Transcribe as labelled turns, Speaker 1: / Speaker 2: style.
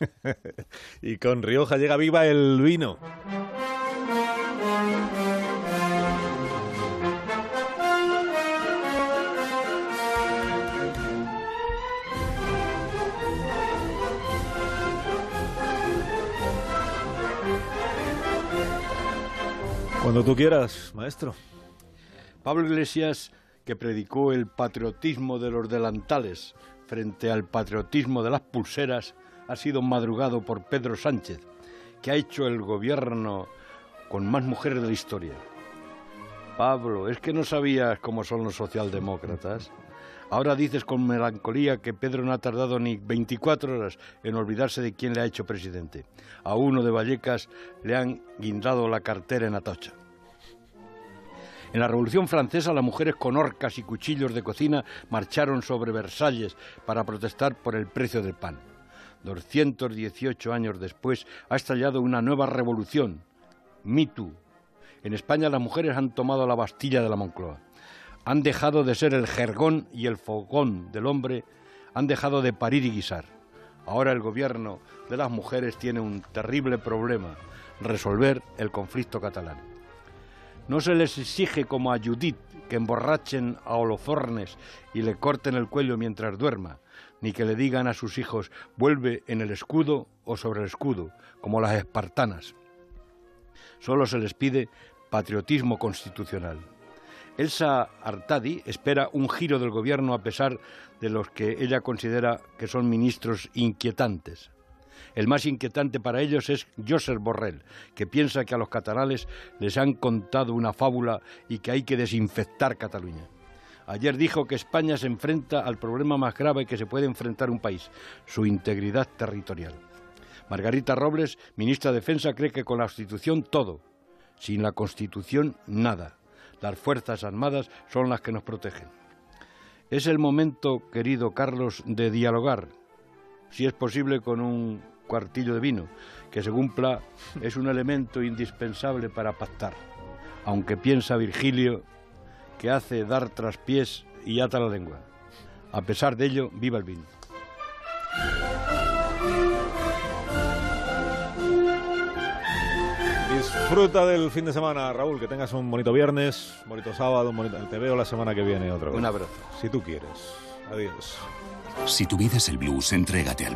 Speaker 1: Y con Rioja llega viva el vino. Cuando tú quieras, maestro.
Speaker 2: Pablo Iglesias, que predicó el patriotismo de los delantales frente al patriotismo de las pulseras, ha sido madrugado por Pedro Sánchez, que ha hecho el gobierno con más mujeres de la historia. Pablo, ¿es que no sabías cómo son los socialdemócratas? Ahora dices con melancolía que Pedro no ha tardado ni 24 horas en olvidarse de quién le ha hecho presidente. A uno de Vallecas le han guindado la cartera en Atocha. En la Revolución Francesa las mujeres con horcas y cuchillos de cocina marcharon sobre Versalles para protestar por el precio del pan. 218 años después ha estallado una nueva revolución, Me En España las mujeres han tomado la Bastilla de la Moncloa han dejado de ser el jergón y el fogón del hombre, han dejado de parir y guisar. Ahora el gobierno de las mujeres tiene un terrible problema, resolver el conflicto catalán. No se les exige como a Judith que emborrachen a Holofornes y le corten el cuello mientras duerma, ni que le digan a sus hijos vuelve en el escudo o sobre el escudo, como las espartanas. Solo se les pide patriotismo constitucional. Elsa Artadi espera un giro del gobierno a pesar de los que ella considera que son ministros inquietantes. El más inquietante para ellos es Josep Borrell, que piensa que a los catalanes les han contado una fábula y que hay que desinfectar Cataluña. Ayer dijo que España se enfrenta al problema más grave que se puede enfrentar un país, su integridad territorial. Margarita Robles, ministra de Defensa, cree que con la Constitución todo, sin la Constitución nada. Las Fuerzas Armadas son las que nos protegen. Es el momento, querido Carlos, de dialogar, si es posible con un cuartillo de vino, que según Pla es un elemento indispensable para pactar, aunque piensa Virgilio que hace dar traspiés y ata la lengua. A pesar de ello, viva el vino.
Speaker 1: Disfruta del fin de semana, Raúl. Que tengas un bonito viernes, un bonito sábado, un bonito... Te veo la semana que viene otro.
Speaker 2: Un abrazo.
Speaker 1: Si tú quieres. Adiós.
Speaker 3: Si tu vida es el blues, entrégate al